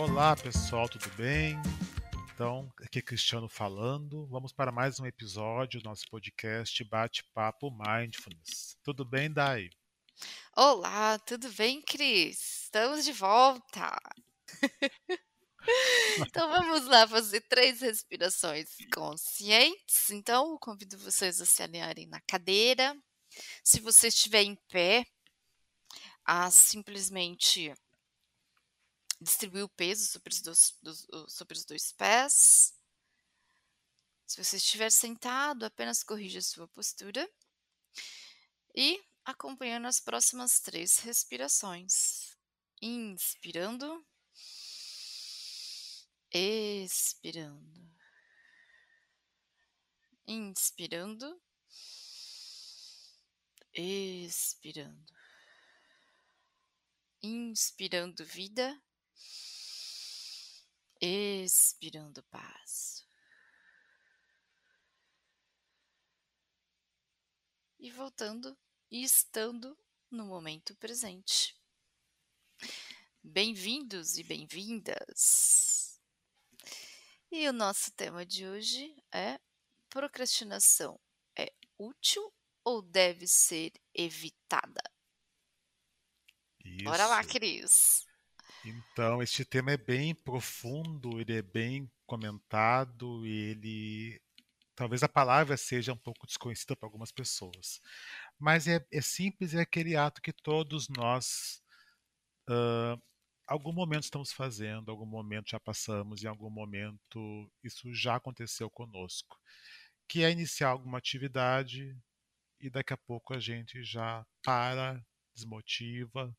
Olá pessoal, tudo bem? Então, aqui é Cristiano falando. Vamos para mais um episódio do nosso podcast Bate-Papo Mindfulness. Tudo bem, Dai? Olá, tudo bem, Cris? Estamos de volta. então vamos lá fazer três respirações conscientes. Então, convido vocês a se alinharem na cadeira. Se você estiver em pé, a simplesmente distribuir o peso sobre os dois, dos, sobre os dois pés. Se você estiver sentado, apenas corrija sua postura. E acompanhando as próximas três respirações. Inspirando. Expirando. Inspirando. Expirando. Inspirando vida expirando paz. E voltando e estando no momento presente. Bem-vindos e bem-vindas! E o nosso tema de hoje é: procrastinação é útil ou deve ser evitada? Isso. Bora lá, Cris! Então, este tema é bem profundo, ele é bem comentado e ele. Talvez a palavra seja um pouco desconhecida para algumas pessoas. Mas é, é simples, é aquele ato que todos nós, uh, algum momento estamos fazendo, algum momento já passamos, em algum momento isso já aconteceu conosco. Que é iniciar alguma atividade e daqui a pouco a gente já para, desmotiva,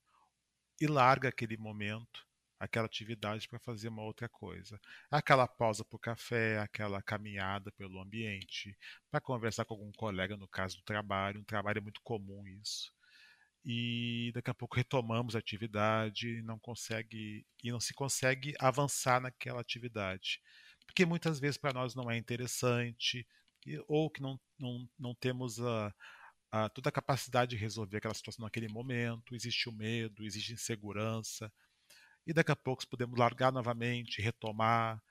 e larga aquele momento, aquela atividade para fazer uma outra coisa. Aquela pausa para o café, aquela caminhada pelo ambiente, para conversar com algum colega, no caso do trabalho. No trabalho é muito comum isso. E daqui a pouco retomamos a atividade e não consegue e não se consegue avançar naquela atividade. Porque muitas vezes para nós não é interessante, ou que não, não, não temos a, a, toda a capacidade de resolver aquela situação naquele momento, existe o medo, existe insegurança, e daqui a pouco podemos largar novamente, retomar,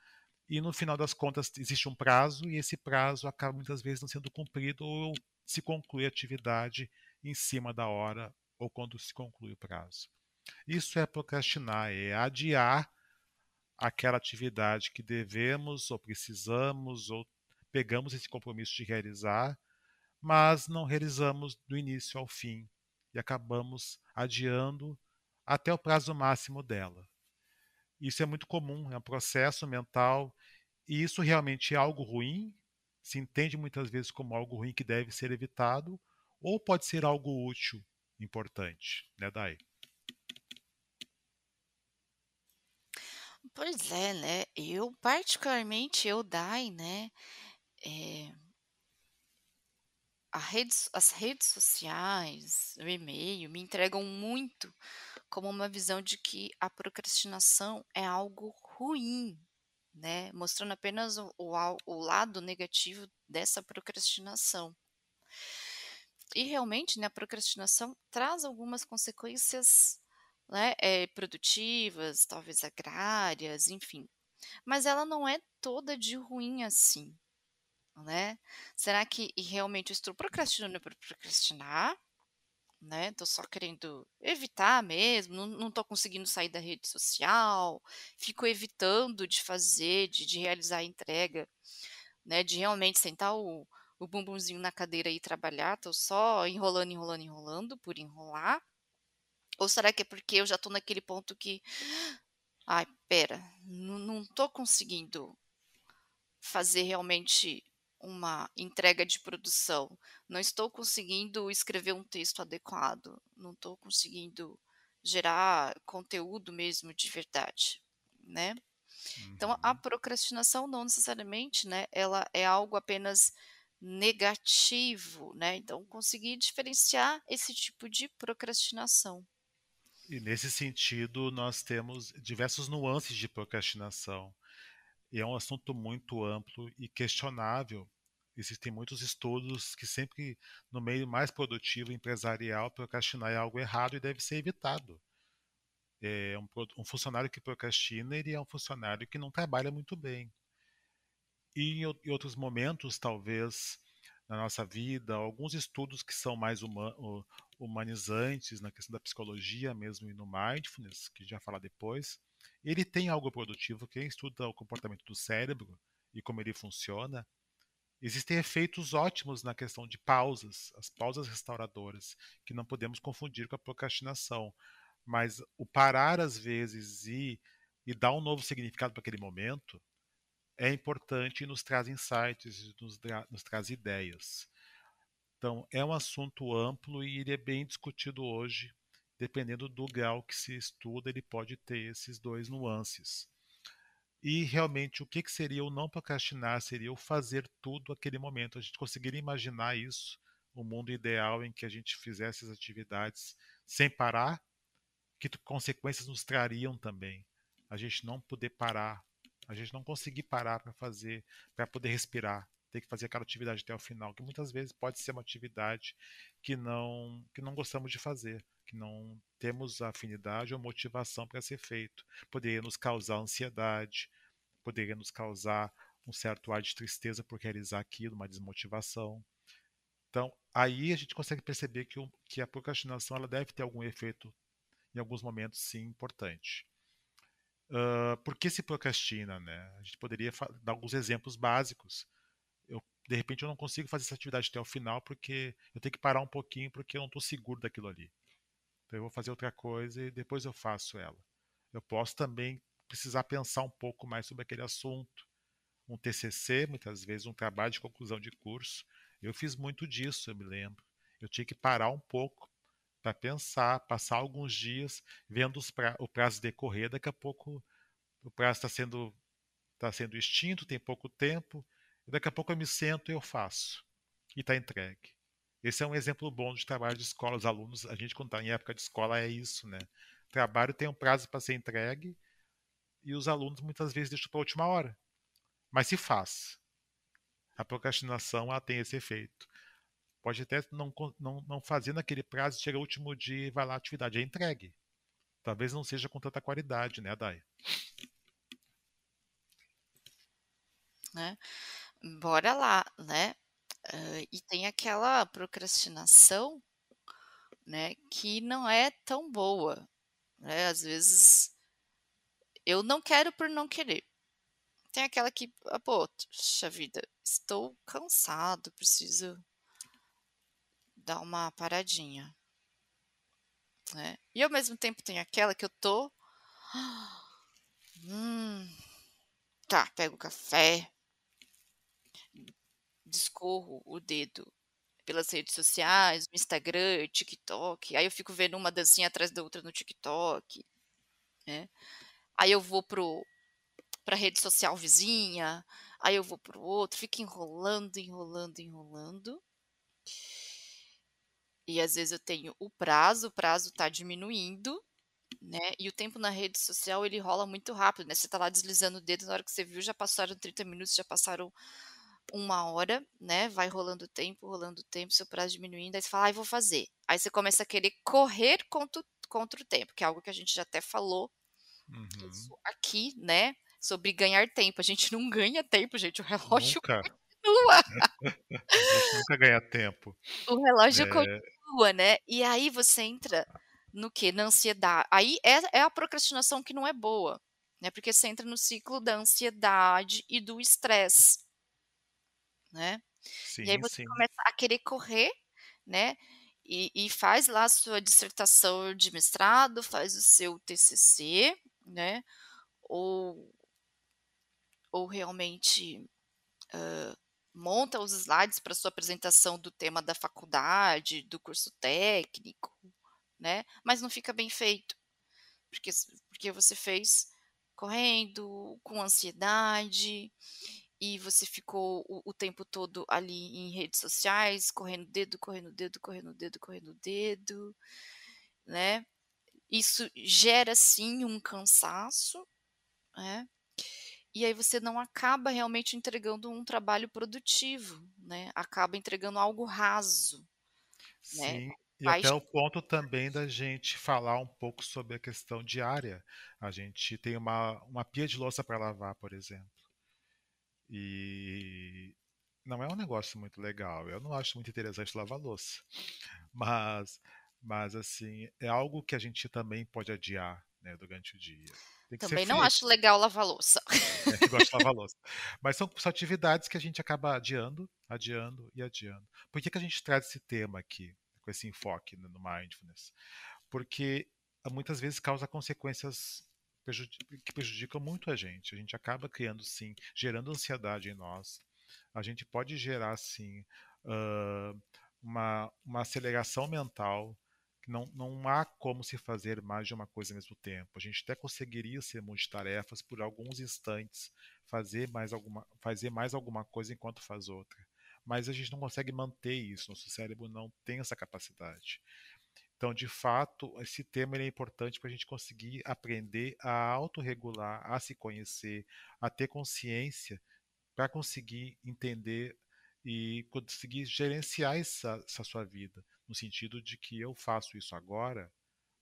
e no final das contas existe um prazo, e esse prazo acaba muitas vezes não sendo cumprido, ou se conclui a atividade em cima da hora, ou quando se conclui o prazo. Isso é procrastinar, é adiar aquela atividade que devemos ou precisamos ou pegamos esse compromisso de realizar mas não realizamos do início ao fim e acabamos adiando até o prazo máximo dela. Isso é muito comum, é um processo mental e isso realmente é algo ruim, se entende muitas vezes como algo ruim que deve ser evitado, ou pode ser algo útil, importante, né, Dai? Pois é, né? Eu, particularmente, eu, Dai, né? É, redes, as redes sociais, o e-mail, me entregam muito como uma visão de que a procrastinação é algo ruim, né? Mostrando apenas o, o, o lado negativo dessa procrastinação. E realmente, né, a procrastinação traz algumas consequências né, é, produtivas, talvez agrárias, enfim. Mas ela não é toda de ruim assim né? Será que realmente eu estou procrastinando por procrastinar? Né? Estou só querendo evitar mesmo, não, não tô conseguindo sair da rede social, fico evitando de fazer, de, de realizar a entrega, né? De realmente sentar o, o bumbumzinho na cadeira e trabalhar, estou só enrolando, enrolando, enrolando por enrolar? Ou será que é porque eu já estou naquele ponto que, ai, pera, não, não tô conseguindo fazer realmente uma entrega de produção, não estou conseguindo escrever um texto adequado, não estou conseguindo gerar conteúdo mesmo de verdade, né? Uhum. Então a uhum. procrastinação não necessariamente, né, ela é algo apenas negativo, né? Então conseguir diferenciar esse tipo de procrastinação. E nesse sentido, nós temos diversos nuances de procrastinação. E é um assunto muito amplo e questionável. Existem muitos estudos que sempre no meio mais produtivo empresarial procrastinar é algo errado e deve ser evitado. É um, um funcionário que procrastina, ele é um funcionário que não trabalha muito bem. E em, em outros momentos, talvez, na nossa vida, alguns estudos que são mais humanizantes na questão da psicologia mesmo e no mindfulness, que já falar depois, ele tem algo produtivo. Quem estuda o comportamento do cérebro e como ele funciona, existem efeitos ótimos na questão de pausas, as pausas restauradoras, que não podemos confundir com a procrastinação. Mas o parar às vezes e, e dar um novo significado para aquele momento é importante e nos traz insights, nos, nos traz ideias. Então, é um assunto amplo e ele é bem discutido hoje. Dependendo do grau que se estuda, ele pode ter esses dois nuances. E realmente, o que, que seria o não procrastinar? Seria o fazer tudo aquele momento. A gente conseguiria imaginar isso, o um mundo ideal em que a gente fizesse as atividades sem parar, que consequências nos trariam também. A gente não poder parar, a gente não conseguir parar para fazer, para poder respirar, ter que fazer aquela atividade até o final, que muitas vezes pode ser uma atividade que não que não gostamos de fazer, que não temos afinidade ou motivação para ser feito. Poderia nos causar ansiedade, poderia nos causar um certo ar de tristeza por realizar aquilo, uma desmotivação. Então, aí a gente consegue perceber que, o, que a procrastinação ela deve ter algum efeito, em alguns momentos, sim, importante. Uh, por que se procrastina? Né? A gente poderia dar alguns exemplos básicos. De repente, eu não consigo fazer essa atividade até o final porque eu tenho que parar um pouquinho porque eu não estou seguro daquilo ali. Então, eu vou fazer outra coisa e depois eu faço ela. Eu posso também precisar pensar um pouco mais sobre aquele assunto. Um TCC, muitas vezes, um trabalho de conclusão de curso. Eu fiz muito disso, eu me lembro. Eu tinha que parar um pouco para pensar, passar alguns dias vendo pra, o prazo decorrer. Daqui a pouco o prazo está sendo, tá sendo extinto, tem pouco tempo. Daqui a pouco eu me sento e eu faço. E está entregue. Esse é um exemplo bom de trabalho de escola. Os alunos, a gente quando está em época de escola é isso, né? O trabalho tem um prazo para ser entregue e os alunos muitas vezes deixam para a última hora. Mas se faz. A procrastinação ela tem esse efeito. Pode até não, não, não fazer naquele prazo, chega o último dia e vai lá a atividade, é entregue. Talvez não seja com tanta qualidade, né, Dai? Né? Bora lá, né? Uh, e tem aquela procrastinação, né, que não é tão boa, né? Às vezes eu não quero por não querer. Tem aquela que, ah, poxa vida, estou cansado, preciso dar uma paradinha. Né? E ao mesmo tempo tem aquela que eu tô. Hum, tá, pego o café, discorro o dedo pelas redes sociais, no Instagram, TikTok. Aí eu fico vendo uma dancinha atrás da outra no TikTok. Né? Aí eu vou pro para rede social vizinha, aí eu vou pro outro, fico enrolando, enrolando, enrolando. E às vezes eu tenho o prazo, o prazo está diminuindo, né? E o tempo na rede social ele rola muito rápido, né? Você está lá deslizando o dedo, na hora que você viu já passaram 30 minutos, já passaram uma hora, né? Vai rolando o tempo, rolando o tempo, seu prazo diminuindo, aí você fala, ah, vou fazer. Aí você começa a querer correr contra, contra o tempo, que é algo que a gente já até falou Uhum. aqui, né? Sobre ganhar tempo. A gente não ganha tempo, gente. O relógio Nunca. continua. A gente nunca ganha tempo. O relógio É, continua, né? E aí você entra no que? Na ansiedade. Aí é, é a procrastinação que não é boa, né? Porque você entra no ciclo da ansiedade e do estresse, né? E aí sim, você sim. começa a querer correr, né? E, e faz lá a sua dissertação de mestrado, faz o seu TCC, né? Ou, ou realmente uh, monta os slides para sua apresentação do tema da faculdade, do curso técnico, né? Mas não fica bem feito, porque, porque você fez correndo, com ansiedade, e você ficou o, o, tempo todo ali em redes sociais, correndo dedo, correndo dedo, correndo dedo, correndo dedo, né? Isso gera sim um cansaço, né? E aí você não acaba realmente entregando um trabalho produtivo, né? Acaba entregando algo raso, né? Sim. E Pais até o ponto também da gente falar um pouco sobre a questão diária. A gente tem uma, uma pia de louça para lavar, por exemplo. E não é um negócio muito legal. Eu não acho muito interessante lavar louça. Mas, mas assim, é algo que a gente também pode adiar, né, durante o dia. Também não acho legal lavar louça. É, que gosta de lavar louça. Mas são, são atividades que a gente acaba adiando, adiando e adiando. Por que, que a gente traz esse tema aqui, com esse enfoque no mindfulness? Porque ah, muitas vezes causa consequências que prejudicam muito a gente. A gente acaba criando, sim, gerando ansiedade em nós. A gente pode gerar, sim, uh, uma, uma aceleração mental não, não há como se fazer mais de uma coisa ao mesmo tempo. A gente até conseguiria ser multitarefas por alguns instantes, fazer mais alguma, fazer mais alguma coisa enquanto faz outra. Mas a gente não consegue manter isso, nosso cérebro não tem essa capacidade. Então, de fato, esse tema é importante para a gente conseguir aprender a autorregular, a se conhecer, a ter consciência, para conseguir entender e conseguir gerenciar essa, essa sua vida no sentido de que eu faço isso agora,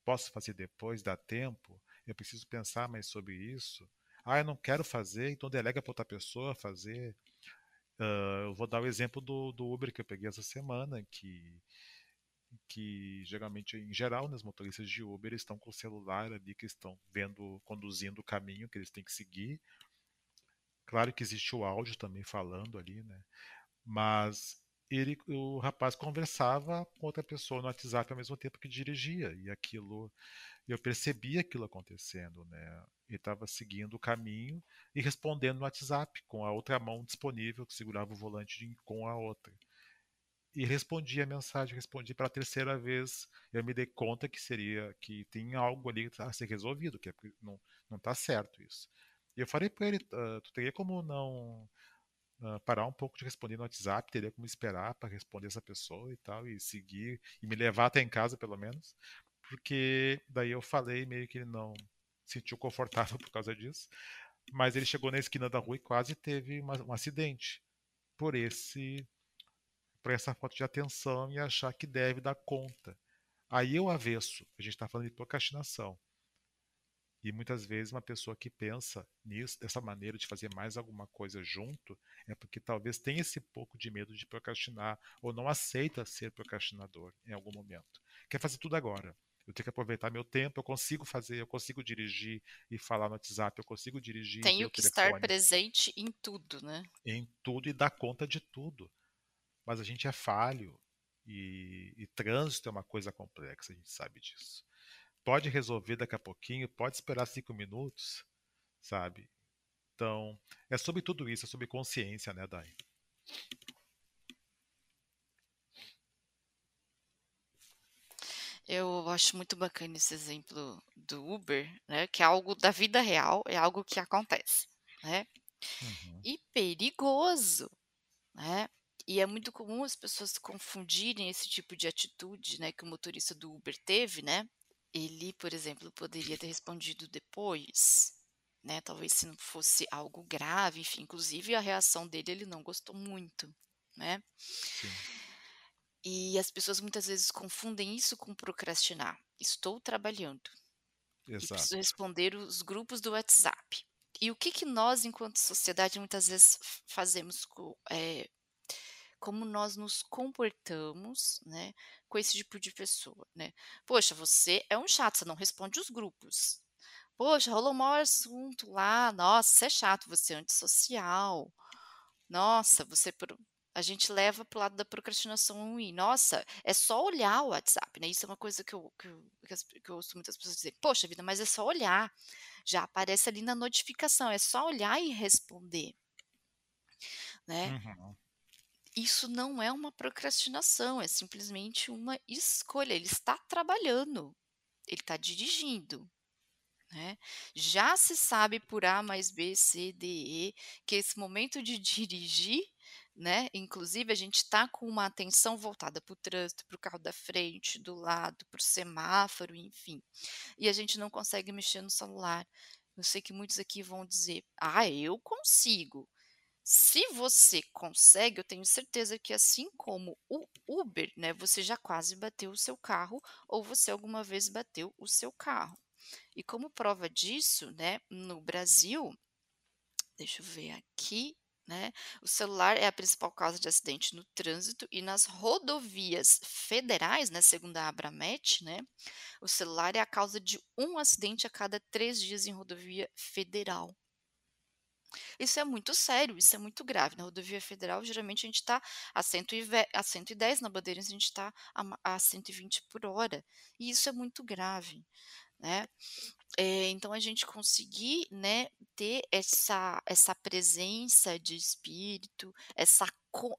posso fazer depois, dá tempo, eu preciso pensar mais sobre isso. Ah, eu não quero fazer, então delega para outra pessoa fazer. Uh, eu vou dar o exemplo do, do Uber que eu peguei essa semana, que, que geralmente, em geral, nos motoristas de Uber estão com o celular ali, que estão vendo, conduzindo o caminho que eles têm que seguir. Claro que existe o áudio também falando ali, né? Mas ele, o rapaz conversava com outra pessoa no WhatsApp ao mesmo tempo que dirigia e aquilo eu percebi aquilo acontecendo, né? Ele estava seguindo o caminho e respondendo no WhatsApp com a outra mão disponível que segurava o volante de, com a outra. E respondi a mensagem, respondi para a terceira vez. Eu me dei conta que seria que tem algo ali a ser resolvido, que é, não não está certo isso. E eu falei para ele, uh, tu teria como não uh, parar um pouco de responder no WhatsApp, teria como esperar para responder essa pessoa e tal, e seguir, e me levar até em casa, pelo menos, porque daí eu falei meio que ele não se sentiu confortável por causa disso, mas ele chegou na esquina da rua e quase teve uma, um acidente por esse por essa falta de atenção e achar que deve dar conta. Aí eu avesso, a gente está falando de procrastinação. E muitas vezes uma pessoa que pensa nisso, dessa maneira de fazer mais alguma coisa junto, é porque talvez tenha esse pouco de medo de procrastinar ou não aceita ser procrastinador em algum momento. Quer fazer tudo agora. Eu tenho que aproveitar meu tempo, eu consigo fazer, eu consigo dirigir e falar no WhatsApp, eu consigo dirigir. Tenho que telefone, estar presente em tudo, né? Em tudo e dar conta de tudo. Mas a gente é falho e, e trânsito é uma coisa complexa, a gente sabe disso pode resolver daqui a pouquinho, pode esperar cinco minutos, sabe? Então, é sobre tudo isso, é sobre consciência, né, Dai? Eu acho muito bacana esse exemplo do Uber, né? Que é algo da vida real, é algo que acontece, né? Uhum. E perigoso, né? E é muito comum as pessoas confundirem esse tipo de atitude, né, que o motorista do Uber teve, né? Ele, por exemplo, poderia ter respondido depois, né, talvez se não fosse algo grave, enfim, inclusive a reação dele ele não gostou muito, né. Sim. E as pessoas muitas vezes confundem isso com procrastinar. Estou trabalhando e preciso Exato. responder os grupos do WhatsApp. E o que que nós, enquanto sociedade, muitas vezes fazemos co eh, como nós nos comportamos, né, com esse tipo de pessoa, né. "Poxa, você é um chato, você não responde os grupos. Poxa, rolou um assunto lá, nossa, você é chato, você é antissocial. Nossa, você pro" a gente leva para o lado da procrastinação ruim. "Nossa, é só olhar o WhatsApp", né, isso é uma coisa que eu que que eu ouço muitas pessoas dizer: "Poxa vida, mas é só olhar, já aparece ali na notificação, é só olhar e responder". Né. Uhum. Isso não é uma procrastinação, é simplesmente uma escolha, ele está trabalhando, ele está dirigindo, né. Já se sabe por A mais B, C, D, E, que esse momento de dirigir, né, inclusive a gente está com uma atenção voltada para o trânsito, para o carro da frente, do lado, para o semáforo, enfim, e a gente não consegue mexer no celular. Eu sei que muitos aqui vão dizer: "Ah, eu consigo". Se você consegue, eu tenho certeza que assim como o Uber, né, você já quase bateu o seu carro ou você alguma vez bateu o seu carro. E como prova disso, né, no Brasil, deixa eu ver aqui, né, o celular é a principal causa de acidente no trânsito e nas rodovias federais, né, segundo a Abramet, né, o celular é a causa de um acidente a cada três dias em rodovia federal. Isso é muito sério, isso é muito grave. Na rodovia federal, geralmente, a gente está a a 110, na Bandeirantes a gente está a a 120 por hora, e isso é muito grave, né. Eh, então a gente conseguir, né, ter essa essa presença de espírito, essa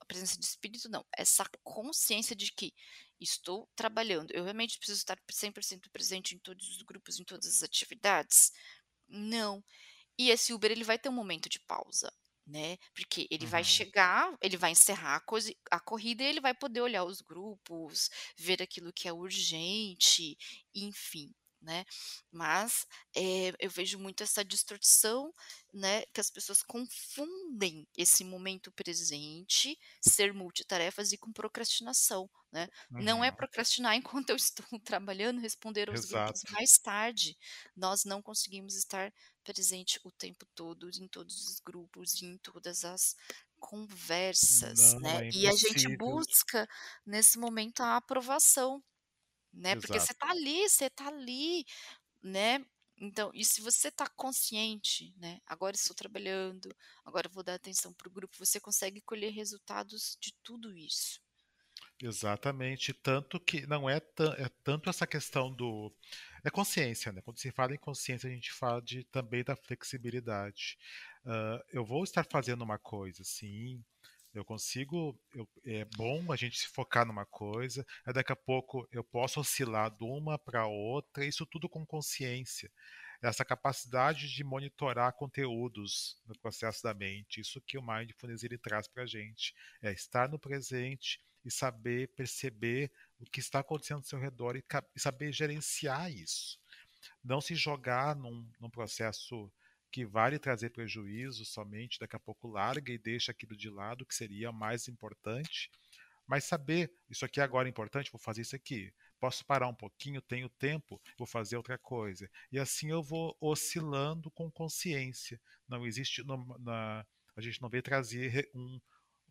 presença de espírito não, essa consciência de que estou trabalhando, eu realmente preciso estar 100% presente em todos os grupos, em todas as atividades? Não. E esse Uber ele vai ter um momento de pausa, né, porque ele vai Uhum. chegar, ele vai encerrar a cosi a corrida e ele vai poder olhar os grupos, ver aquilo que é urgente, enfim, né. Mas, eh, eu vejo muito essa distorção, né, que as pessoas confundem esse momento presente, ser multitarefas e com procrastinação, né. Não é Uhum. procrastinar enquanto eu estou trabalhando, responder aos grupos Exato. mais tarde, nós não conseguimos estar presente o tempo todo em todos os grupos e em todas as conversas, Não, né. é E a gente busca, nesse momento, a aprovação, né, porque você Exato. está ali, você está ali, né. Então, e se você está consciente, né, "Agora estou trabalhando, agora vou dar atenção para o grupo", você consegue colher resultados de tudo isso. Exatamente, tanto que não é é tanto essa questão do é consciência, né, quando se fala em consciência a gente fala de também da flexibilidade. Hã, eu vou estar fazendo uma coisa, sim, eu consigo eu é bom a gente se focar numa coisa, aí daqui a pouco eu posso oscilar de uma para outra, isso tudo com consciência. Essa capacidade de monitorar conteúdos no processo da mente, isso que o Mindfulness ele traz para gente, é estar no presente e saber perceber o que está acontecendo ao seu redor e e saber gerenciar isso. Não se jogar num num processo que vai lhe trazer prejuízo somente, daqui a pouco larga e deixa aquilo de lado, que seria mais importante, mas saber: "Isso aqui agora é importante, vou fazer isso aqui. Posso parar um pouquinho, tenho tempo, vou fazer outra coisa". E assim eu vou oscilando com consciência. Não existe numa na a gente não veio trazer um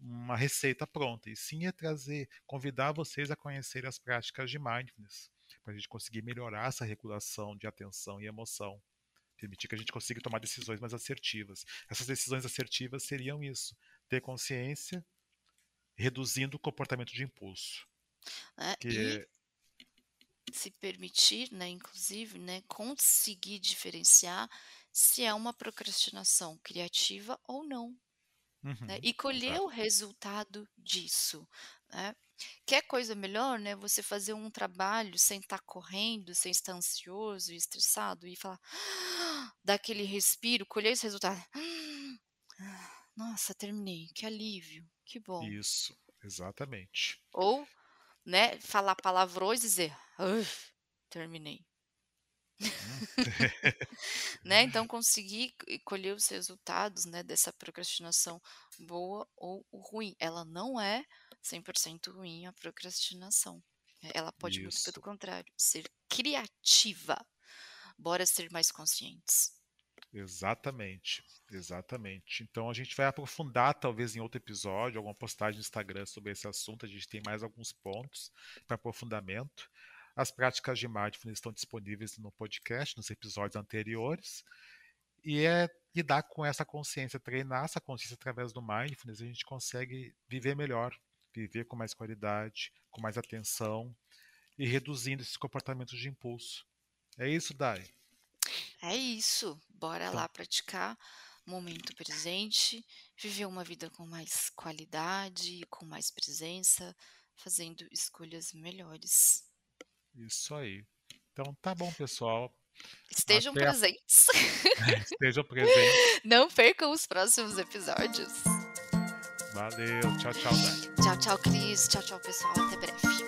uma receita pronta, e sim é trazer convidar vocês a conhecerem as práticas de Mindfulness, pra gente conseguir melhorar essa regulação de atenção e emoção, permitir que a gente consiga tomar decisões mais assertivas. Essas decisões assertivas seriam isso, ter consciência, reduzindo o comportamento de impulso, É, que e se permitir, né, inclusive, né, conseguir diferenciar se é uma procrastinação criativa ou não, né, Uhum, e colher exato. o resultado disso, né. Quer coisa melhor, né, você fazer um trabalho sem estar correndo, sem estar ansioso e estressado e falar: dar aquele respiro, colher esse resultado: "Nossa, terminei, que alívio, que bom". Isso, exatamente. Ou, né, falar palavrões e dizer: "Terminei". Hum. Né, então conseguir e colher os resultados, né, dessa procrastinação boa ou ruim, ela não é 100% ruim a procrastinação, ela pode muito pelo contrário, ser criativa, bora ser mais conscientes. Exatamente, exatamente. Então a gente vai aprofundar talvez em outro episódio, alguma postagem no Instagram sobre esse assunto, a gente tem mais alguns pontos para aprofundamento. As práticas de Mindfulness estão disponíveis no podcast, nos episódios anteriores, e é lidar com essa consciência, treinar essa consciência através do Mindfulness, a gente consegue viver melhor, viver com mais qualidade, com mais atenção e reduzindo esses comportamentos de impulso. É isso, Dai? É isso, bora Então lá praticar momento presente, viver uma vida com mais qualidade, com mais presença, fazendo escolhas melhores. Isso aí. Então tá bom pessoal, Estejam até presentes. estejam presentes. Não percam os próximos episódios. Valeu, tchau, tchau, Dai. Tchau, tchau, Cris. Tchau, tchau, pessoal. Até breve.